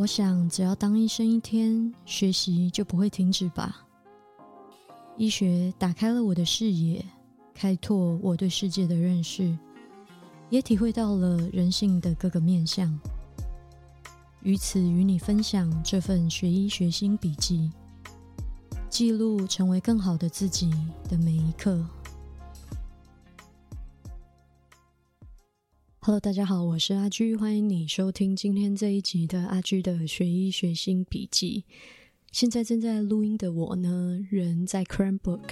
我想，只要当医生一天，学习就不会停止吧。医学打开了我的视野，开拓我对世界的认识，也体会到了人性的各个面相。于此，与你分享这份学医学心笔记，记录成为更好的自己的每一刻。Hello，大家好，我是阿居，欢迎你收听今天这一集的阿居的学医学心笔记。现在正在录音的我呢，人在 Cranbrook。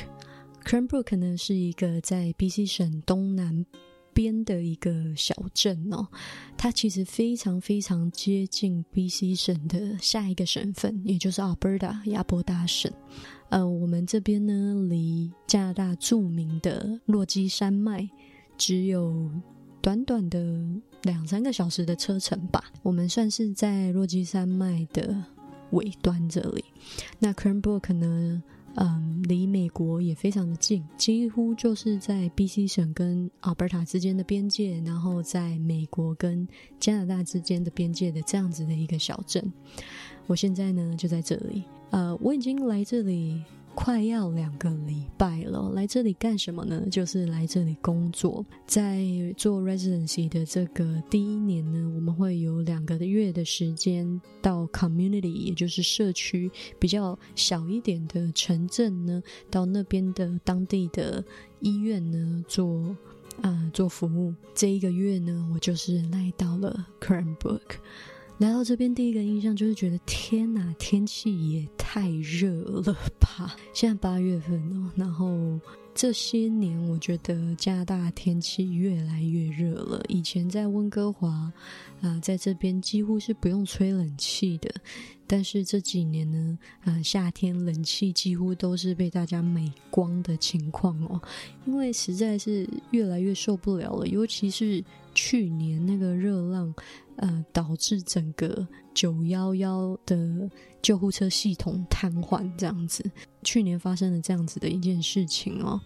Cranbrook 呢是一个在 BC 省东南边的一个小镇哦，它其实非常非常接近 BC 省的下一个省份，也就是 Alberta 亚伯达省。呃，我们这边呢，离加拿大著名的落基山脉只有。短短的两三个小时的车程吧，我们算是在落基山脉的尾端这里。那 Cranbrook 呢，嗯，离美国也非常的近，几乎就是在 BC 省跟 Alberta 之间的边界，然后在美国跟加拿大之间的边界的这样子的一个小镇。我现在呢就在这里，呃，我已经来这里。快要两个礼拜了，来这里干什么呢？就是来这里工作。在做 residency 的这个第一年呢，我们会有两个月的时间到 community，也就是社区比较小一点的城镇呢，到那边的当地的医院呢做啊做服务。这一个月呢，我就是来到了 Cranbrook。来到这边，第一个印象就是觉得天哪，天气也太热了吧！现在八月份哦，然后这些年我觉得加拿大天气越来越热了。以前在温哥华啊，在这边几乎是不用吹冷气的，但是这几年呢，啊，夏天冷气几乎都是被大家美光的情况哦，因为实在是越来越受不了了，尤其是去年那个热浪。呃，导致整个九幺幺的救护车系统瘫痪，这样子。去年发生了这样子的一件事情哦。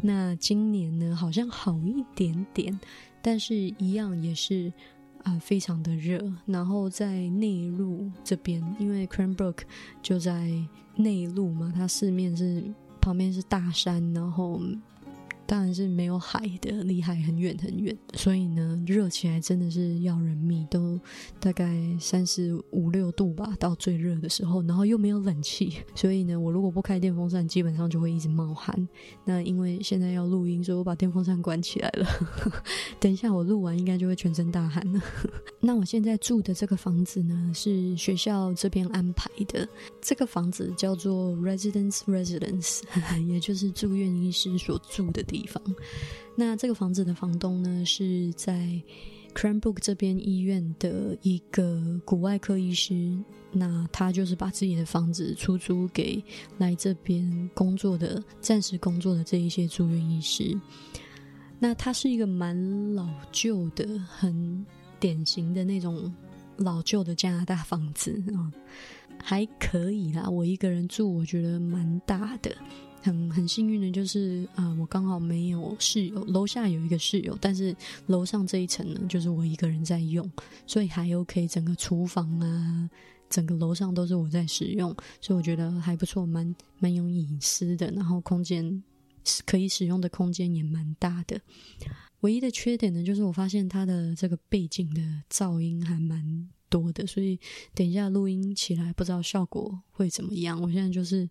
那今年呢，好像好一点点，但是一样也是啊，非常的热。然后在内陆这边，因为 Cranbrook 就在内陆嘛，它四面是旁边是大山，然后。当然是没有海的，离海很远很远，所以呢，热起来真的是要人命，都大概三十五六度吧，到最热的时候，然后又没有冷气，所以呢，我如果不开电风扇，基本上就会一直冒汗。那因为现在要录音，所以我把电风扇关起来了。等一下我录完，应该就会全身大汗了。那我现在住的这个房子呢，是学校这边安排的，这个房子叫做 residence residence，也就是住院医师所住的地。方，那这个房子的房东呢，是在 Cranbrook 这边医院的一个骨外科医师。那他就是把自己的房子出租给来这边工作的、暂时工作的这一些住院医师。那他是一个蛮老旧的、很典型的那种老旧的加拿大房子啊，还可以啦。我一个人住，我觉得蛮大的。很很幸运的就是，啊，我刚好没有室友，楼下有一个室友，但是楼上这一层呢，就是我一个人在用，所以还 OK。整个厨房啊，整个楼上都是我在使用，所以我觉得还不错，蛮蛮有隐私的，然后空间可以使用的空间也蛮大的。唯一的缺点呢，就是我发现它的这个背景的噪音还蛮多的，所以等一下录音起来不知道效果会怎么样。我现在就是。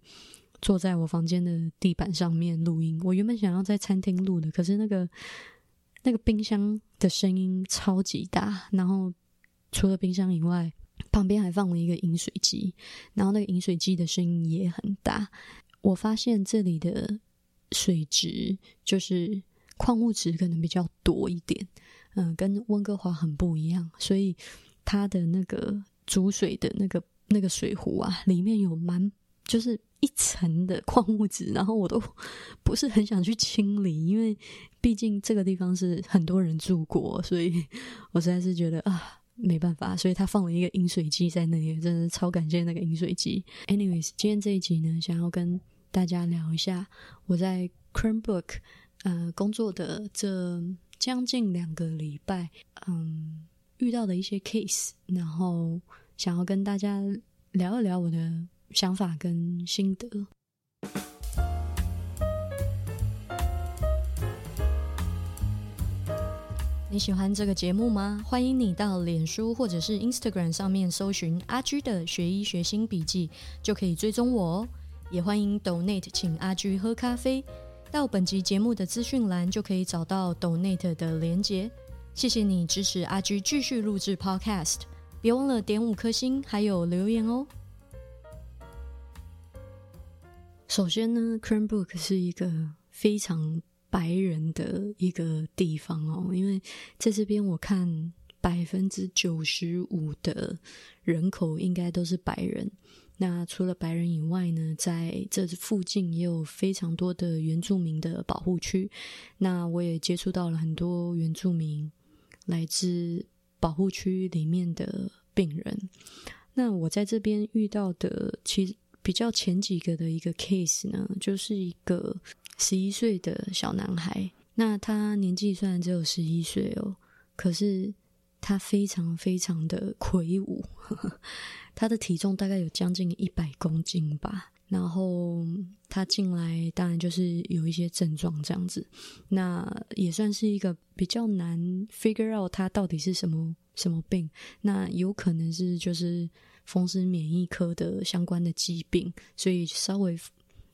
坐在我房间的地板上面录音。我原本想要在餐厅录的，可是那个那个冰箱的声音超级大，然后除了冰箱以外，旁边还放了一个饮水机，然后那个饮水机的声音也很大。我发现这里的水质就是矿物质可能比较多一点，嗯，跟温哥华很不一样，所以它的那个煮水的那个那个水壶啊，里面有蛮就是。一层的矿物质，然后我都不是很想去清理，因为毕竟这个地方是很多人住过，所以我实在是觉得啊，没办法，所以他放了一个饮水机在那里，真的超感谢那个饮水机。Anyways，今天这一集呢，想要跟大家聊一下我在 Cranbrook 呃工作的这将近两个礼拜，嗯，遇到的一些 case，然后。想要跟大家聊一聊我的想法跟心得。你喜欢这个节目吗？欢迎你到脸书或者是 Instagram 上面搜寻阿居的学医学新笔记，就可以追踪我哦。也欢迎 Donate 请阿居喝咖啡，到本集节目的资讯栏就可以找到 Donate 的连结。谢谢你支持阿居继续录制 Podcast，别忘了点五颗星还有留言哦。首先呢，Cranbrook 是一个非常。白人的一个地方哦，因为在这边我看百分之九十五的人口应该都是白人。那除了白人以外呢，在这附近也有非常多的原住民的保护区。那我也接触到了很多原住民来自保护区里面的病人。那我在这边遇到的，其实比较前几个的一个 case 呢，就是一个。十一岁的小男孩，那他年纪虽然只有十一岁哦，可是他非常非常的魁梧，他的体重大概有将近一百公斤吧。然后他进来，当然就是有一些症状这样子，那也算是一个比较难 figure out 他到底是什么什么病。那有可能是就是风湿免疫科的相关的疾病，所以稍微。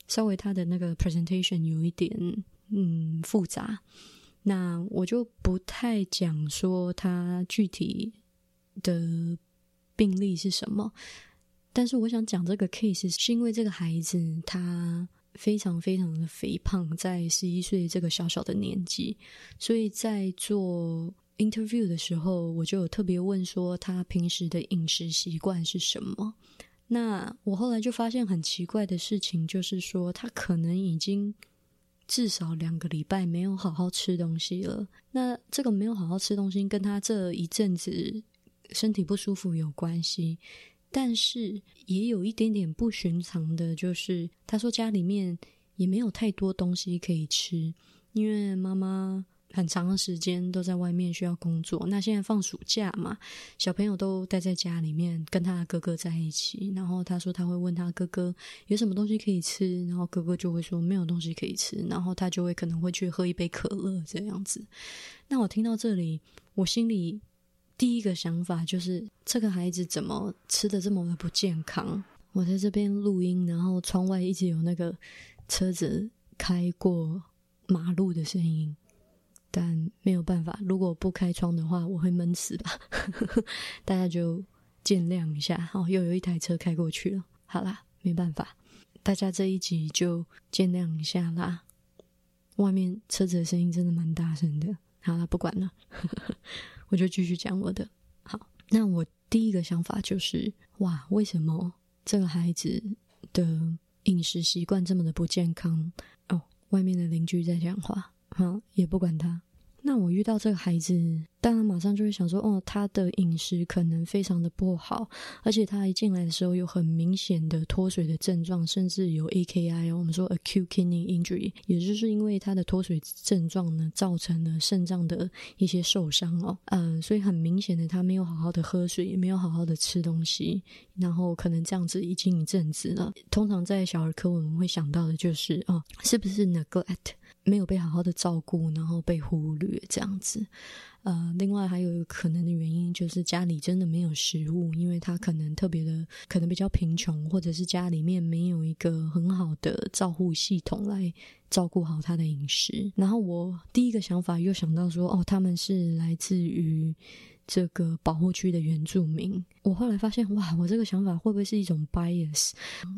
稍微他的那个 presentation 有一点嗯复杂，那我就不太讲说他具体的病例是什么，但是我想讲这个 case 是因为这个孩子他非常非常的肥胖，在十一岁这个小小的年纪，所以在做 interview 的时候，我就有特别问说他平时的饮食习惯是什么。那我后来就发现很奇怪的事情，就是说他可能已经至少两个礼拜没有好好吃东西了。那这个没有好好吃东西，跟他这一阵子身体不舒服有关系，但是也有一点点不寻常的，就是他说家里面也没有太多东西可以吃，因为妈妈。很长的时间都在外面需要工作，那现在放暑假嘛，小朋友都待在家里面跟他的哥哥在一起。然后他说他会问他哥哥有什么东西可以吃，然后哥哥就会说没有东西可以吃，然后他就会可能会去喝一杯可乐这样子。那我听到这里，我心里第一个想法就是这个孩子怎么吃的这么的不健康？我在这边录音，然后窗外一直有那个车子开过马路的声音。但没有办法，如果不开窗的话，我会闷死吧。大家就见谅一下。哦，又有一台车开过去了。好啦，没办法，大家这一集就见谅一下啦。外面车子的声音真的蛮大声的。好了，不管了，我就继续讲我的。好，那我第一个想法就是，哇，为什么这个孩子的饮食习惯这么的不健康？哦，外面的邻居在讲话。好，也不管他。那我遇到这个孩子，当然马上就会想说，哦，他的饮食可能非常的不好，而且他一进来的时候有很明显的脱水的症状，甚至有 AKI，我们说 acute kidney injury，也就是因为他的脱水症状呢，造成了肾脏的一些受伤哦，嗯，所以很明显的他没有好好的喝水，也没有好好的吃东西，然后可能这样子已经一阵子了。通常在小儿科我们会想到的就是，哦，是不是 neglect？没有被好好的照顾，然后被忽略这样子。呃，另外还有一个可能的原因就是家里真的没有食物，因为他可能特别的，可能比较贫穷，或者是家里面没有一个很好的照护系统来照顾好他的饮食。然后我第一个想法又想到说，哦，他们是来自于。这个保护区的原住民，我后来发现，哇，我这个想法会不会是一种 bias？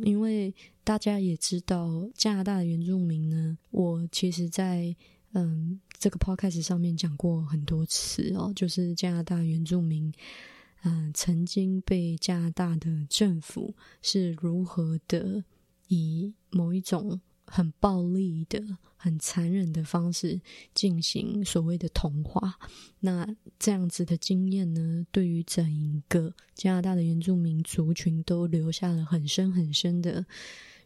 因为大家也知道，加拿大的原住民呢，我其实，在嗯这个 podcast 上面讲过很多次哦，就是加拿大原住民，嗯，曾经被加拿大的政府是如何的以某一种。很暴力的、很残忍的方式进行所谓的同化，那这样子的经验呢，对于整一个加拿大的原住民族群都留下了很深很深的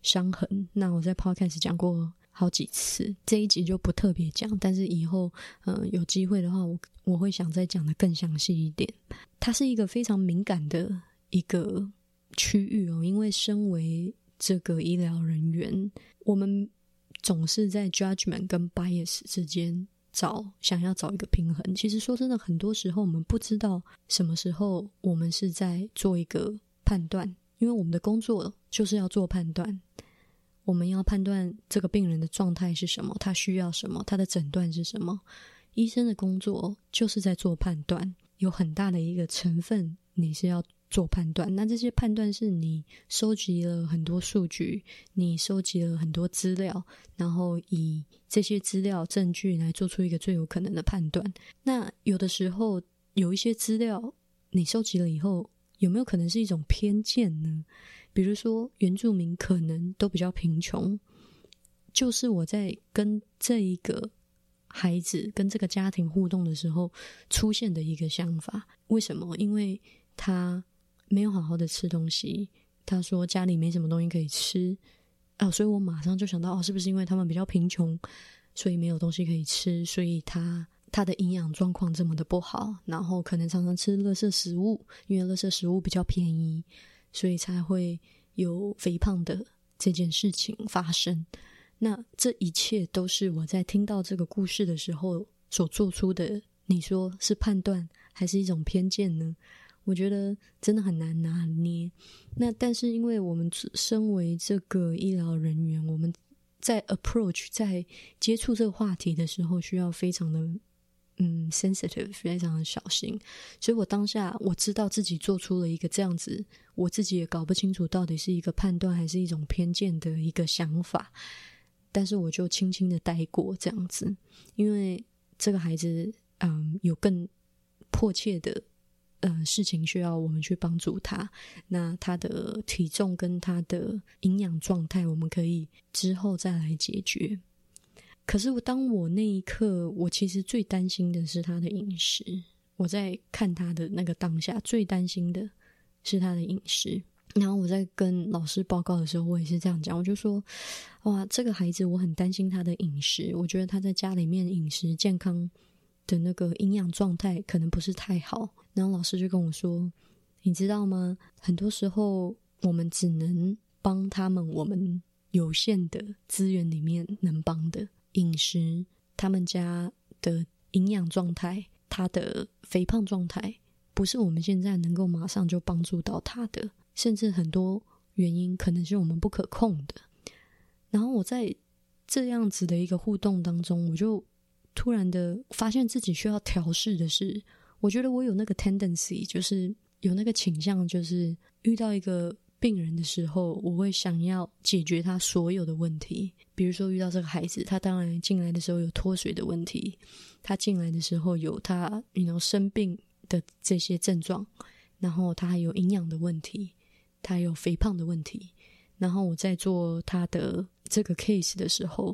伤痕。那我在 Podcast 讲过好几次，这一集就不特别讲，但是以后嗯有机会的话，我我会想再讲的更详细一点。它是一个非常敏感的。一个区域哦，因为身为这个医疗人员，我们总是在 judgment 跟 bias 之间找想要找一个平衡。其实说真的，很多时候我们不知道什么时候我们是在做一个判断，因为我们的工作就是要做判断。我们要判断这个病人的状态是什么，他需要什么，他的诊断是什么。医生的工作就是在做判断，有很大的一个成分，你是要做判断。那这些判断是你收集了很多数据，你收集了很多资料，然后以这些资料证据来做出一个最有可能的判断。那有的时候有一些资料你收集了以后，有没有可能是一种偏见呢？比如说原住民可能都比较贫穷，就是我在跟这一个。孩子跟这个家庭互动的时候出现的一个想法，为什么？因为他没有好好的吃东西，他说家里没什么东西可以吃啊，所以我马上就想到，哦，是不是因为他们比较贫穷，所以没有东西可以吃，所以他他的营养状况这么的不好，然后可能常常吃垃圾食物，因为垃圾食物比较便宜，所以才会有肥胖的这件事情发生。那这一切都是我在听到这个故事的时候所做出的。你说是判断还是一种偏见呢？我觉得真的很难拿捏。那但是因为我们身为这个医疗人员，我们在 approach 在接触这个话题的时候，需要非常的嗯 sensitive，非常的小心。所以我当下我知道自己做出了一个这样子，我自己也搞不清楚到底是一个判断还是一种偏见的一个想法。但是我就轻轻的带过这样子，因为这个孩子，嗯，有更迫切的，呃，事情需要我们去帮助他。那他的体重跟他的营养状态，我们可以之后再来解决。可是当我那一刻，我其实最担心的是他的饮食。我在看他的那个当下，最担心的是他的饮食。然后我在跟老师报告的时候，我也是这样讲，我就说：“哇，这个孩子我很担心他的饮食，我觉得他在家里面饮食健康的那个营养状态可能不是太好。”然后老师就跟我说：“你知道吗？很多时候我们只能帮他们我们有限的资源里面能帮的饮食，他们家的营养状态，他的肥胖状态，不是我们现在能够马上就帮助到他的。”甚至很多原因可能是我们不可控的。然后我在这样子的一个互动当中，我就突然的发现自己需要调试的是，我觉得我有那个 tendency，就是有那个倾向，就是遇到一个病人的时候，我会想要解决他所有的问题。比如说遇到这个孩子，他当然进来的时候有脱水的问题，他进来的时候有他你能生病的这些症状，然后他还有营养的问题。他有肥胖的问题，然后我在做他的这个 case 的时候，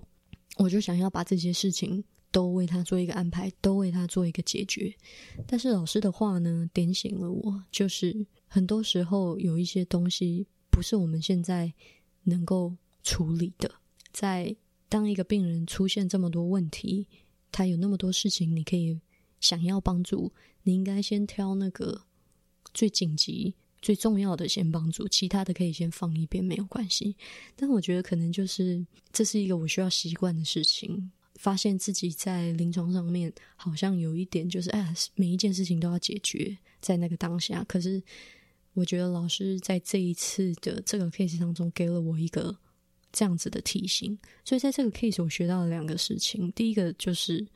我就想要把这些事情都为他做一个安排，都为他做一个解决。但是老师的话呢，点醒了我，就是很多时候有一些东西不是我们现在能够处理的。在当一个病人出现这么多问题，他有那么多事情，你可以想要帮助，你应该先挑那个最紧急。最重要的先帮助，其他的可以先放一边，没有关系。但我觉得可能就是这是一个我需要习惯的事情。发现自己在临床上面好像有一点就是，哎，每一件事情都要解决在那个当下。可是我觉得老师在这一次的这个 case 当中给了我一个这样子的提醒，所以在这个 case 我学到了两个事情。第一个就是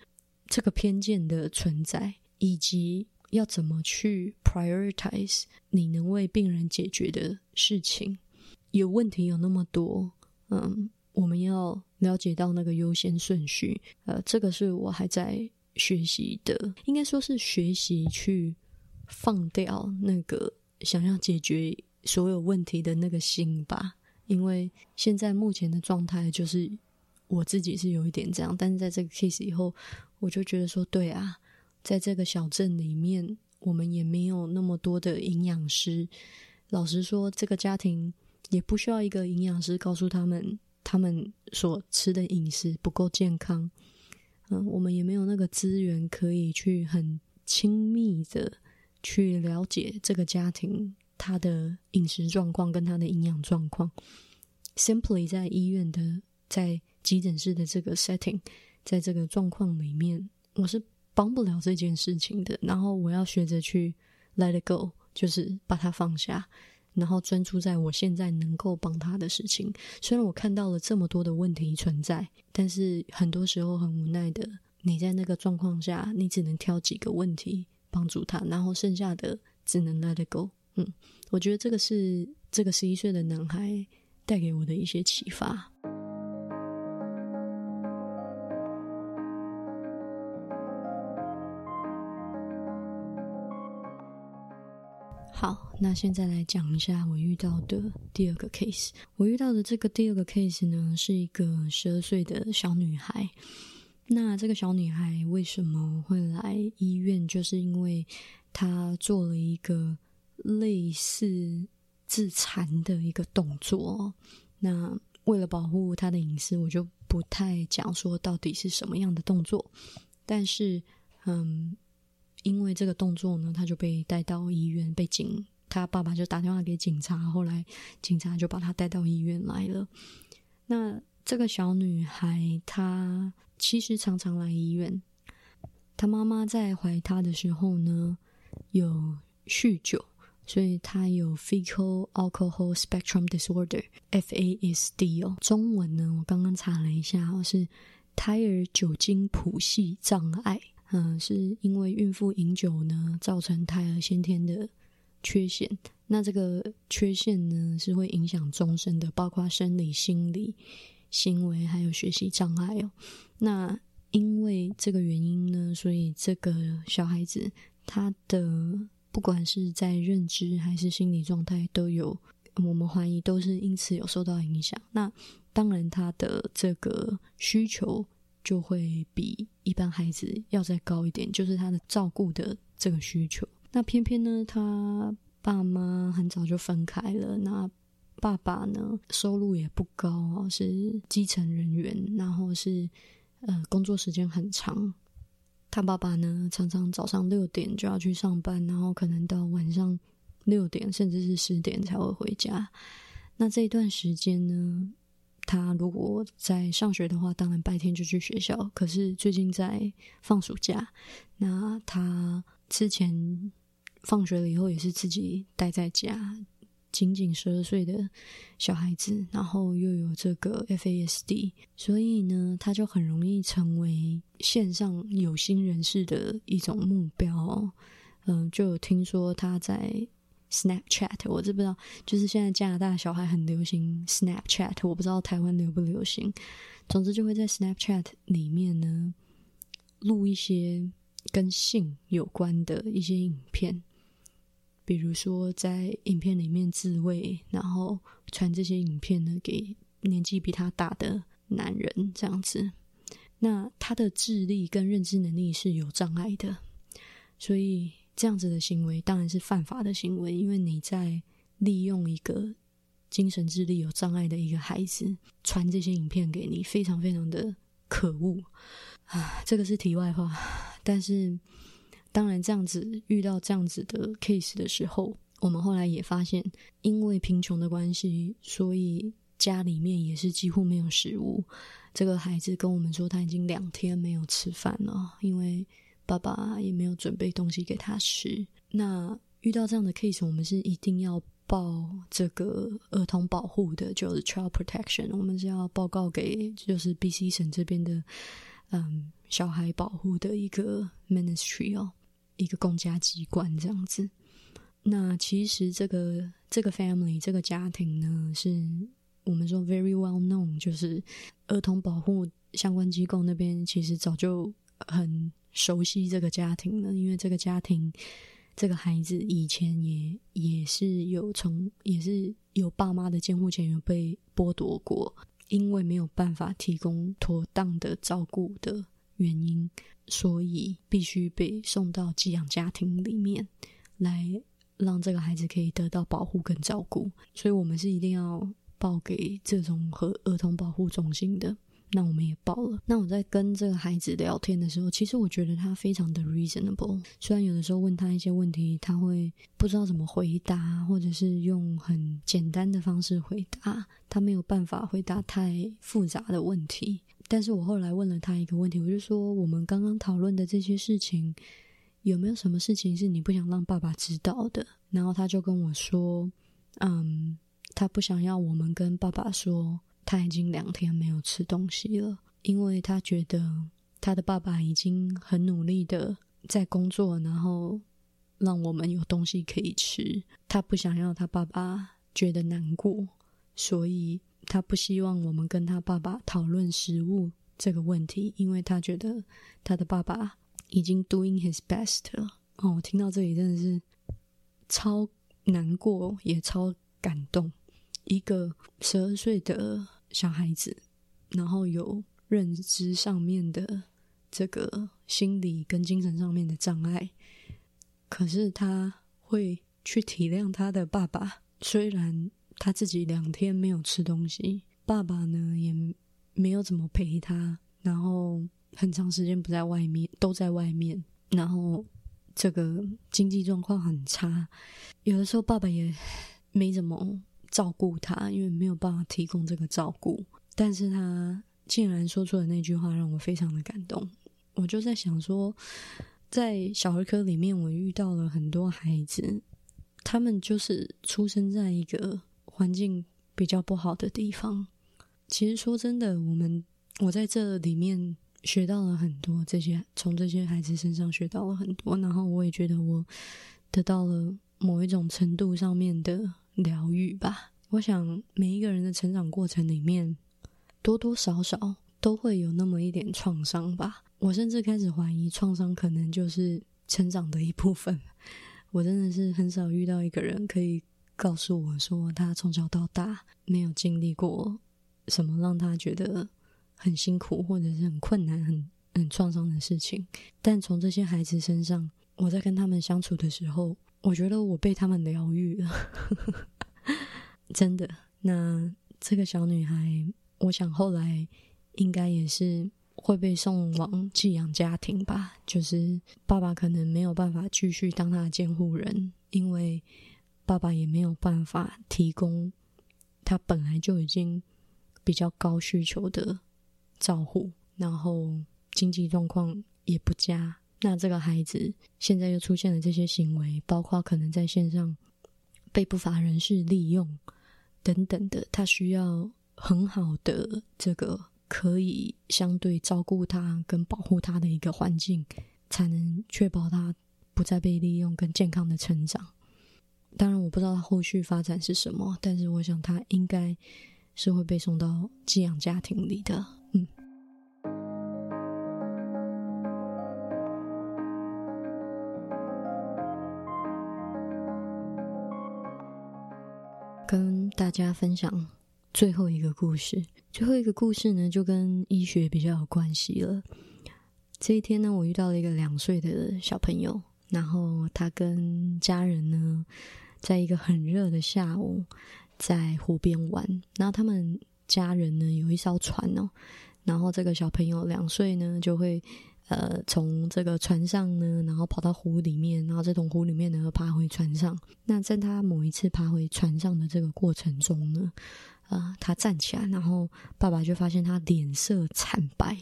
这个偏见的存在，以及。要怎么去 prioritize 你能为病人解决的事情？有问题有那么多，嗯，我们要了解到那个优先顺序。呃，这个是我还在学习的，应该说是学习去放掉那个想要解决所有问题的那个心吧。因为现在目前的状态就是我自己是有一点这样，但是在这个 case 以后，我就觉得说，对啊。在这个小镇里面，我们也没有那么多的营养师。老实说，这个家庭也不需要一个营养师告诉他们，他们所吃的饮食不够健康。嗯，我们也没有那个资源可以去很亲密的去了解这个家庭他的饮食状况跟他的营养状况。Simply 在医院的在急诊室的这个 setting，在这个状况里面，我是帮不了这件事情的。然后我要学着去 let it go，就是把它放下，然后专注在我现在能够帮他的事情。虽然我看到了这么多的问题存在，但是很多时候很无奈的，你在那个状况下，你只能挑几个问题帮助他，然后剩下的只能 let it go。嗯，我觉得这个是这个十一岁的男孩带给我的一些启发。好，那现在来讲一下我遇到的第二个 case。我遇到的这个第二个 case 呢，是一个十二岁的小女孩。那这个小女孩为什么会来医院？就是因为她做了一个类似自残的一个动作。那为了保护她的隐私，我就不太讲说到底是什么样的动作。但是，嗯。因为这个动作呢，他就被带到医院，被警他爸爸就打电话给警察，后来警察就把他带到医院来了。那这个小女孩她其实常常来医院，她妈妈在怀她的时候呢有酗酒，所以她有 Fecal Alcohol Spectrum Disorder（FASD） 哦。中文呢，我刚刚查了一下，是胎儿酒精谱系障碍。嗯，是因为孕妇饮酒呢，造成胎儿先天的缺陷。那这个缺陷呢，是会影响终身的，包括生理、心理、行为还有学习障碍哦。那因为这个原因呢，所以这个小孩子他的不管是在认知还是心理状态都有，我们怀疑都是因此有受到影响。那当然，他的这个需求。就会比一般孩子要再高一点，就是他的照顾的这个需求。那偏偏呢，他爸妈很早就分开了。那爸爸呢，收入也不高，是基层人员，然后是呃工作时间很长。他爸爸呢，常常早上六点就要去上班，然后可能到晚上六点甚至是十点才会回家。那这一段时间呢？他如果在上学的话，当然白天就去学校。可是最近在放暑假，那他之前放学了以后也是自己待在家。仅仅十二岁的小孩子，然后又有这个 FASD，所以呢，他就很容易成为线上有心人士的一种目标。嗯，就有听说他在。Snapchat，我知不知道，就是现在加拿大小孩很流行 Snapchat，我不知道台湾流不流行。总之就会在 Snapchat 里面呢，录一些跟性有关的一些影片，比如说在影片里面自慰，然后传这些影片呢给年纪比他大的男人这样子。那他的智力跟认知能力是有障碍的，所以。这样子的行为当然是犯法的行为，因为你在利用一个精神智力有障碍的一个孩子传这些影片给你，非常非常的可恶啊！这个是题外话，但是当然这样子遇到这样子的 case 的时候，我们后来也发现，因为贫穷的关系，所以家里面也是几乎没有食物。这个孩子跟我们说，他已经两天没有吃饭了，因为。爸爸也没有准备东西给他吃。那遇到这样的 case，我们是一定要报这个儿童保护的，就是 child protection。我们是要报告给就是 BC 省这边的嗯小孩保护的一个 ministry 哦，一个公家机关这样子。那其实这个这个 family 这个家庭呢，是我们说 very well known，就是儿童保护相关机构那边其实早就很。熟悉这个家庭了，因为这个家庭，这个孩子以前也也是有从也是有爸妈的监护权有被剥夺过，因为没有办法提供妥当的照顾的原因，所以必须被送到寄养家庭里面来，让这个孩子可以得到保护跟照顾。所以我们是一定要报给这种和儿童保护中心的。那我们也报了。那我在跟这个孩子聊天的时候，其实我觉得他非常的 reasonable。虽然有的时候问他一些问题，他会不知道怎么回答，或者是用很简单的方式回答，他没有办法回答太复杂的问题。但是我后来问了他一个问题，我就说我们刚刚讨论的这些事情，有没有什么事情是你不想让爸爸知道的？然后他就跟我说，嗯，他不想要我们跟爸爸说。他已经两天没有吃东西了，因为他觉得他的爸爸已经很努力的在工作，然后让我们有东西可以吃。他不想要他爸爸觉得难过，所以他不希望我们跟他爸爸讨论食物这个问题，因为他觉得他的爸爸已经 doing his best 了。哦，我听到这里真的是超难过，也超感动。一个十二岁的小孩子，然后有认知上面的这个心理跟精神上面的障碍，可是他会去体谅他的爸爸。虽然他自己两天没有吃东西，爸爸呢也没有怎么陪他，然后很长时间不在外面，都在外面，然后这个经济状况很差，有的时候爸爸也没怎么。照顾他，因为没有办法提供这个照顾，但是他竟然说出了那句话，让我非常的感动。我就在想说，在小儿科里面，我遇到了很多孩子，他们就是出生在一个环境比较不好的地方。其实说真的，我们我在这里面学到了很多，这些从这些孩子身上学到了很多，然后我也觉得我得到了某一种程度上面的。疗愈吧，我想每一个人的成长过程里面，多多少少都会有那么一点创伤吧。我甚至开始怀疑，创伤可能就是成长的一部分。我真的是很少遇到一个人可以告诉我说，他从小到大没有经历过什么让他觉得很辛苦或者是很困难、很很创伤的事情。但从这些孩子身上，我在跟他们相处的时候。我觉得我被他们疗愈了，真的。那这个小女孩，我想后来应该也是会被送往寄养家庭吧。就是爸爸可能没有办法继续当她的监护人，因为爸爸也没有办法提供他本来就已经比较高需求的照护，然后经济状况也不佳。那这个孩子现在又出现了这些行为，包括可能在线上被不法人士利用等等的，他需要很好的这个可以相对照顾他跟保护他的一个环境，才能确保他不再被利用跟健康的成长。当然，我不知道他后续发展是什么，但是我想他应该是会被送到寄养家庭里的。跟大家分享最后一个故事。最后一个故事呢，就跟医学比较有关系了。这一天呢，我遇到了一个两岁的小朋友，然后他跟家人呢，在一个很热的下午，在湖边玩。然后他们家人呢，有一艘船哦，然后这个小朋友两岁呢，就会。呃，从这个船上呢，然后跑到湖里面，然后再从湖里面呢，爬回船上。那在他某一次爬回船上的这个过程中呢，啊，他站起来，然后爸爸就发现他脸色惨白，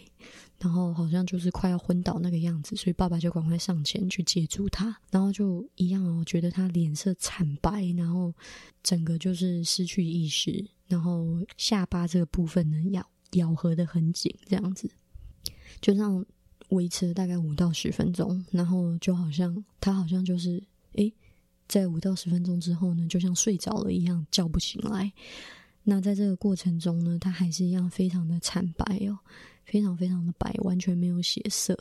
然后好像就是快要昏倒那个样子，所以爸爸就赶快上前去接住他，然后就一样哦，觉得他脸色惨白，然后整个就是失去意识，然后下巴这个部分呢咬咬合的很紧，这样子，就像。维持了大概五到十分钟，然后就好像他好像就是诶，在五到十分钟之后呢，就像睡着了一样叫不醒来。那在这个过程中呢，他还是一样非常的惨白哦，非常非常的白，完全没有血色。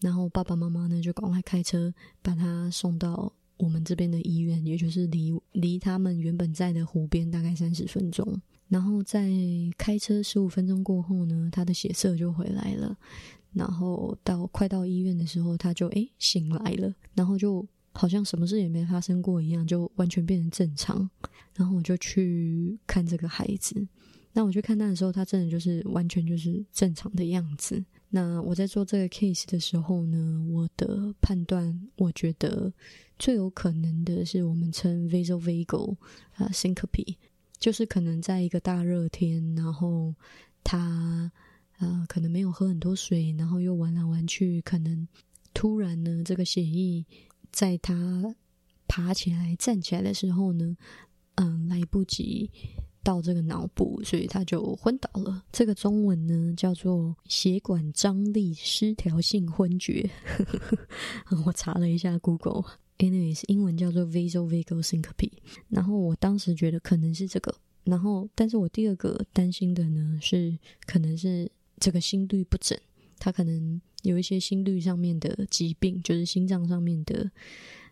然后爸爸妈妈呢就赶快开车把他送到我们这边的医院，也就是离离他们原本在的湖边大概三十分钟。然后在开车十五分钟过后呢，他的血色就回来了。然后到快到医院的时候，他就诶醒来了，然后就好像什么事也没发生过一样，就完全变成正常。然后我就去看这个孩子，那我去看他的时候，他真的就是完全就是正常的样子。那我在做这个 case 的时候呢，我的判断，我觉得最有可能的是我们称 vasovagal 啊 syncope，就是可能在一个大热天，然后他啊可能没有喝很多水，然后又玩来玩去，可能突然呢，这个血液在他爬起来站起来的时候呢，嗯，来不及。到这个脑部，所以他就昏倒了。这个中文呢叫做血管张力失调性昏厥。我查了一下 Google，anyways，英文叫做 vasovagal syncope。然后我当时觉得可能是这个，然后但是我第二个担心的呢是可能是这个心律不整，他可能有一些心律上面的疾病，就是心脏上面的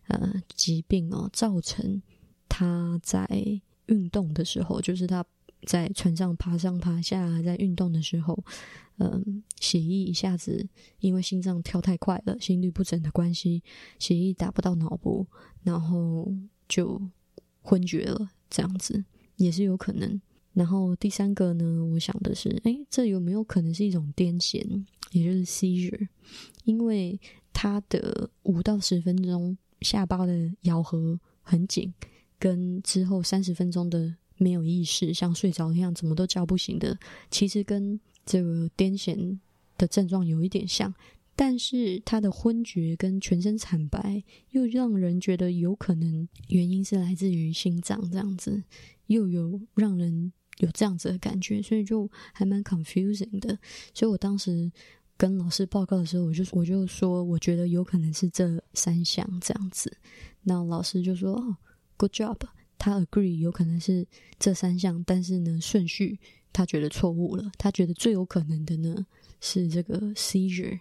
呃疾病哦，造成他在。运动的时候，就是他在船上爬上爬下，在运动的时候，嗯，血液一下子因为心脏跳太快了，心律不整的关系，血液打不到脑部，然后就昏厥了，这样子也是有可能。然后第三个呢，我想的是，哎，这有没有可能是一种癫痫，也就是 seizure？因为他的五到十分钟下巴的咬合很紧。跟之后三十分钟的没有意识，像睡着一样，怎么都叫不醒的，其实跟这个癫痫的症状有一点像，但是他的昏厥跟全身惨白，又让人觉得有可能原因是来自于心脏这样子，又有让人有这样子的感觉，所以就还蛮 confusing 的。所以我当时跟老师报告的时候，我就我就说，我觉得有可能是这三项这样子，那老师就说哦。Good job，他 agree 有可能是这三项，但是呢顺序他觉得错误了。他觉得最有可能的呢是这个 seizure，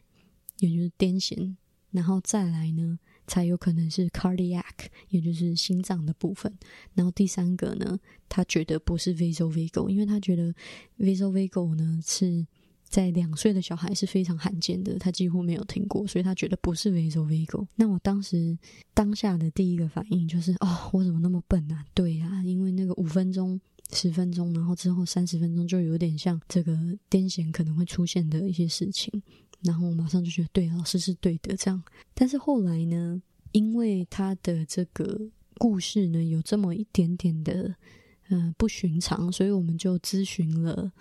也就是癫痫，然后再来呢才有可能是 cardiac，也就是心脏的部分。然后第三个呢，他觉得不是 vasovagal，因为他觉得 vasovagal 呢是。在两岁的小孩是非常罕见的，他几乎没有听过，所以他觉得不是 vasovagal。那我当时当下的第一个反应就是：哦，我怎么那么笨啊？对呀，因为那个五分钟、十分钟，然后之后三十分钟，就有点像这个癫痫可能会出现的一些事情。然后我马上就觉得，对，老师是对的。这样，但是后来呢，因为他的这个故事呢，有这么一点点的呃不寻常，所以我们就咨询了。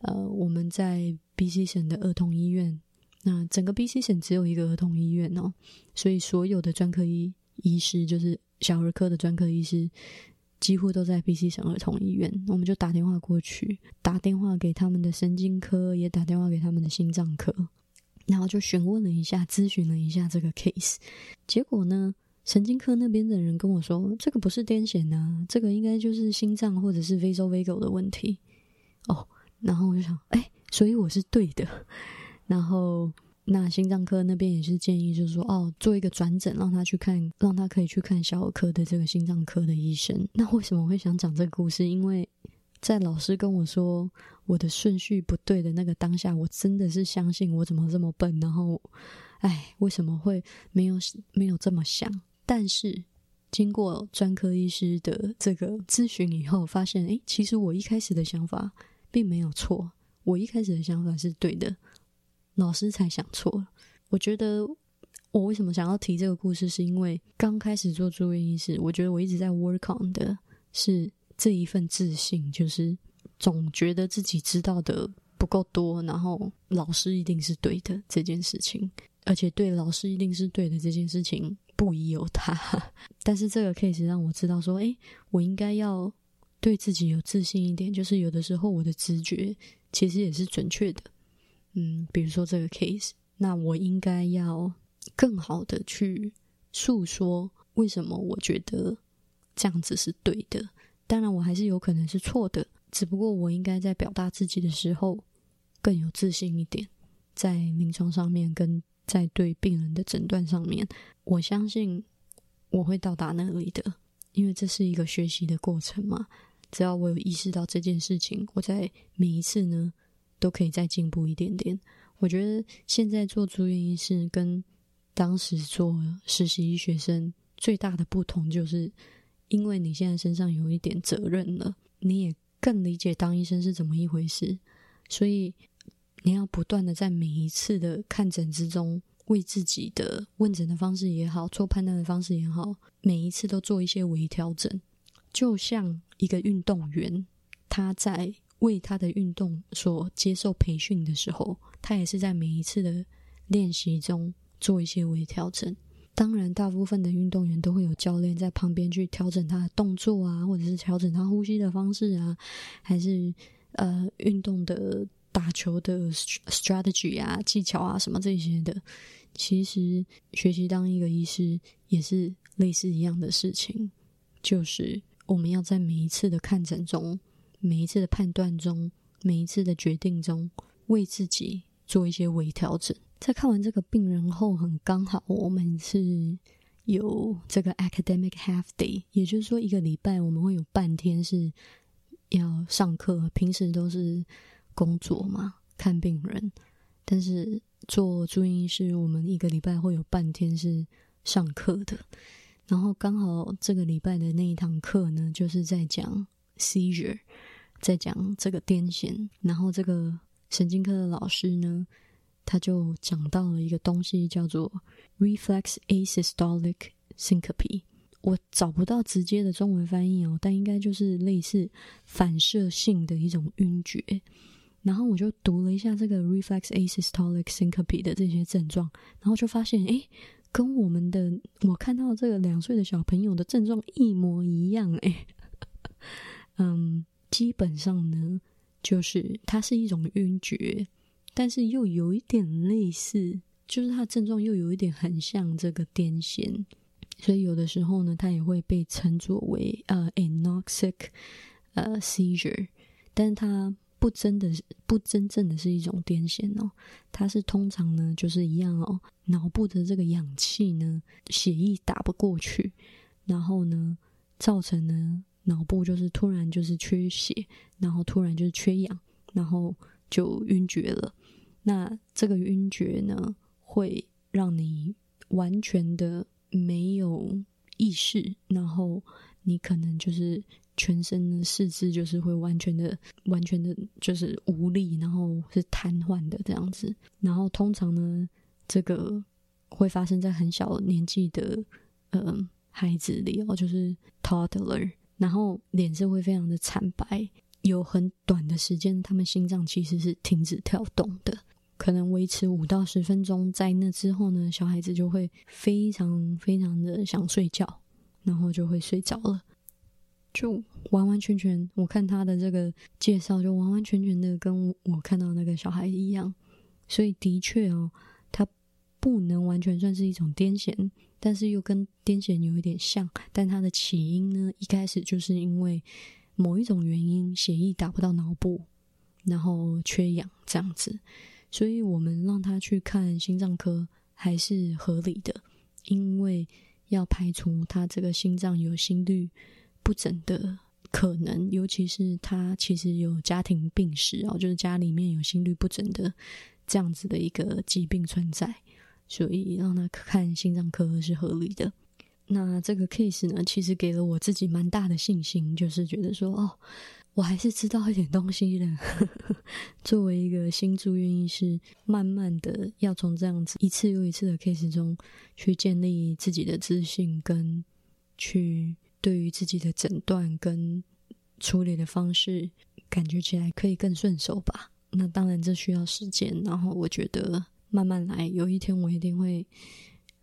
呃，我们在 B.C 省的儿童医院，那整个 B.C 省只有一个儿童医院哦，所以所有的专科医医师，就是小儿科的专科医师，几乎都在 B.C 省儿童医院。我们就打电话过去，打电话给他们的神经科，也打电话给他们的心脏科，然后就询问了一下，咨询了一下这个 case。结果呢，神经科那边的人跟我说，这个不是癫痫啊，这个应该就是心脏或者是 vasovagal 的问题哦。然后我就想，哎，所以我是对的。然后那心脏科那边也是建议，就是说，哦，做一个转诊，让他去看，让他可以去看小儿科的这个心脏科的医生。那为什么会想讲这个故事？因为在老师跟我说我的顺序不对的那个当下，我真的是相信我怎么这么笨。然后，哎，为什么会没有没有这么想？但是经过专科医师的这个咨询以后，发现，哎，其实我一开始的想法。并没有错，我一开始的想法是对的，老师才想错了。我觉得我为什么想要提这个故事，是因为刚开始做住院医师，我觉得我一直在 work on 的是这一份自信，就是总觉得自己知道的不够多，然后老师一定是对的这件事情，而且对老师一定是对的这件事情不宜有他。但是这个 case 让我知道说，诶，我应该要。对自己有自信一点，就是有的时候我的直觉其实也是准确的。嗯，比如说这个 case，那我应该要更好的去诉说为什么我觉得这样子是对的。当然，我还是有可能是错的，只不过我应该在表达自己的时候更有自信一点，在临床上面跟在对病人的诊断上面，我相信我会到达那里的，因为这是一个学习的过程嘛。只要我有意识到这件事情，我在每一次呢都可以再进步一点点。我觉得现在做住院医师跟当时做实习医学生最大的不同，就是因为你现在身上有一点责任了，你也更理解当医生是怎么一回事。所以你要不断的在每一次的看诊之中，为自己的问诊的方式也好，做判断的方式也好，每一次都做一些微调整。就像一个运动员，他在为他的运动所接受培训的时候，他也是在每一次的练习中做一些微调整。当然，大部分的运动员都会有教练在旁边去调整他的动作啊，或者是调整他呼吸的方式啊，还是呃运动的打球的 strategy 啊、技巧啊什么这些的。其实学习当一个医师也是类似一样的事情，就是我们要在每一次的看诊中、每一次的判断中、每一次的决定中，为自己做一些微调整。在看完这个病人后，很刚好我们是有这个 academic half day，也就是说一个礼拜我们会有半天是要上课，平时都是工作嘛，看病人。但是做住院医师，我们一个礼拜会有半天是上课的。然后刚好这个礼拜的那一堂课呢，就是在讲 seizure，在讲这个癫痫。然后这个神经科的老师呢。他就讲到了一个东西，叫做 reflex asystolic syncope。我找不到直接的中文翻译哦，但应该就是类似反射性的一种晕厥。然后我就读了一下这个 reflex asystolic syncope 的这些症状，然后就发现，哎，跟我们的我看到这个两岁的小朋友的症状一模一样，哎，嗯，基本上呢，就是它是一种晕厥。但是又有一点类似，就是它的症状又有一点很像这个癫痫，所以有的时候呢，它也会被称作为呃 anoxic 呃 seizure，但是它不真的是不真正的是一种癫痫哦，它是通常呢就是一样哦，脑部的这个氧气呢血液打不过去，然后呢造成呢脑部就是突然就是缺血，然后突然就是缺氧，然后就晕厥了。那这个晕厥呢，会让你完全的没有意识，然后你可能就是全身的四肢就是会完全的、完全的，就是无力，然后是瘫痪的这样子。然后通常呢，这个会发生在很小年纪的嗯孩子里哦，就是 toddler，然后脸色会非常的惨白，有很短的时间，他们心脏其实是停止跳动的。可能维持五到十分钟，在那之后呢，小孩子就会非常非常的想睡觉，然后就会睡着了，就完完全全，我看他的这个介绍，就完完全全的跟我看到那个小孩一样，所以的确哦，他不能完全算是一种癫痫，但是又跟癫痫有一点像，但他的起因呢，一开始就是因为某一种原因，血液打不到脑部，然后缺氧这样子。所以我们让他去看心脏科还是合理的，因为要排除他这个心脏有心律不整的可能，尤其是他其实有家庭病史哦，就是家里面有心律不整的这样子的一个疾病存在，所以让他看心脏科是合理的。那这个 case 呢，其实给了我自己蛮大的信心，就是觉得说哦。我还是知道一点东西的。作为一个新住院医师，慢慢的要从这样子一次又一次的 case 中去建立自己的自信，跟去对于自己的诊断跟处理的方式，感觉起来可以更顺手吧。那当然这需要时间，然后我觉得慢慢来，有一天我一定会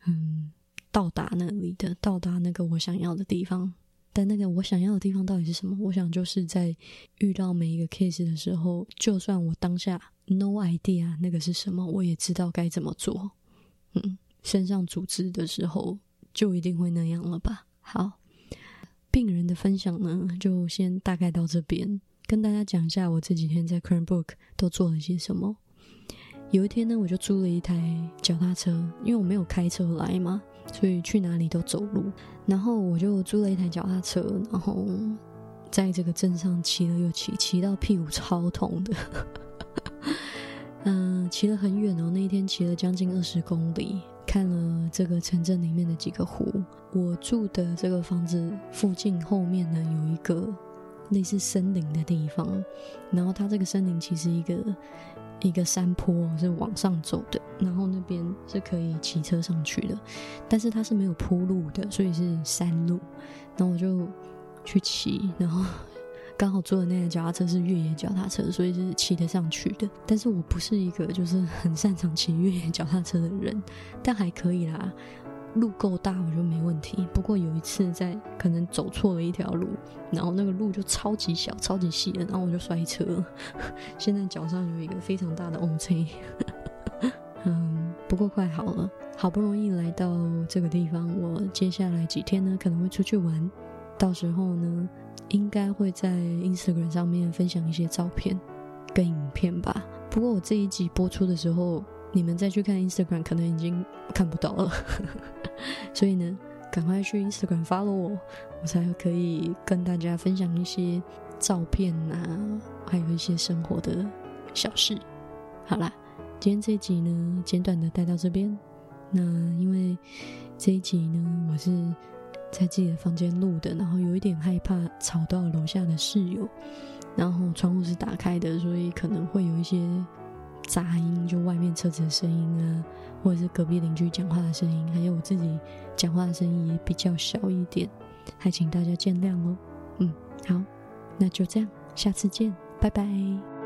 嗯到达那里的，到达那个我想要的地方。但那个我想要的地方到底是什么？我想就是在遇到每一个 case 的时候，就算我当下 no idea 那个是什么，我也知道该怎么做。嗯，身上组织的时候就一定会那样了吧？好，病人的分享呢，就先大概到这边，跟大家讲一下我这几天在 c r a n b o o k 都做了些什么。有一天呢，我就租了一台脚踏车，因为我没有开车来嘛。所以去哪里都走路，然后我就租了一台脚踏车，然后在这个镇上骑了又骑，骑到屁股超痛的。嗯，骑了很远哦，那一天骑了将近二十公里，看了这个城镇里面的几个湖。我住的这个房子附近后面呢，有一个类似森林的地方，然后它这个森林其实一个一个山坡是往上走的，然后那边是可以骑车上去的，但是它是没有铺路的，所以是山路。然后我就去骑，然后刚好坐的那个脚踏车是越野脚踏车，所以是骑得上去的。但是我不是一个就是很擅长骑越野脚踏车的人，但还可以啦。路够大，我就没问题。不过有一次在可能走错了一条路，然后那个路就超级小、超级细的，然后我就摔车。现在脚上有一个非常大的 O C。嗯，不过快好了，好不容易来到这个地方，我接下来几天呢可能会出去玩，到时候呢应该会在 Instagram 上面分享一些照片跟影片吧。不过我这一集播出的时候。你们再去看 Instagram，可能已经看不到了，所以呢，赶快去 Instagram follow 我，我才可以跟大家分享一些照片啊，还有一些生活的小事。好啦，今天这一集呢，简短的带到这边。那因为这一集呢，我是在自己的房间录的，然后有一点害怕吵到楼下的室友，然后窗户是打开的，所以可能会有一些。杂音就外面车子的声音啊，或者是隔壁邻居讲话的声音，还有我自己讲话的声音也比较小一点，还请大家见谅哦。嗯，好，那就这样，下次见，拜拜。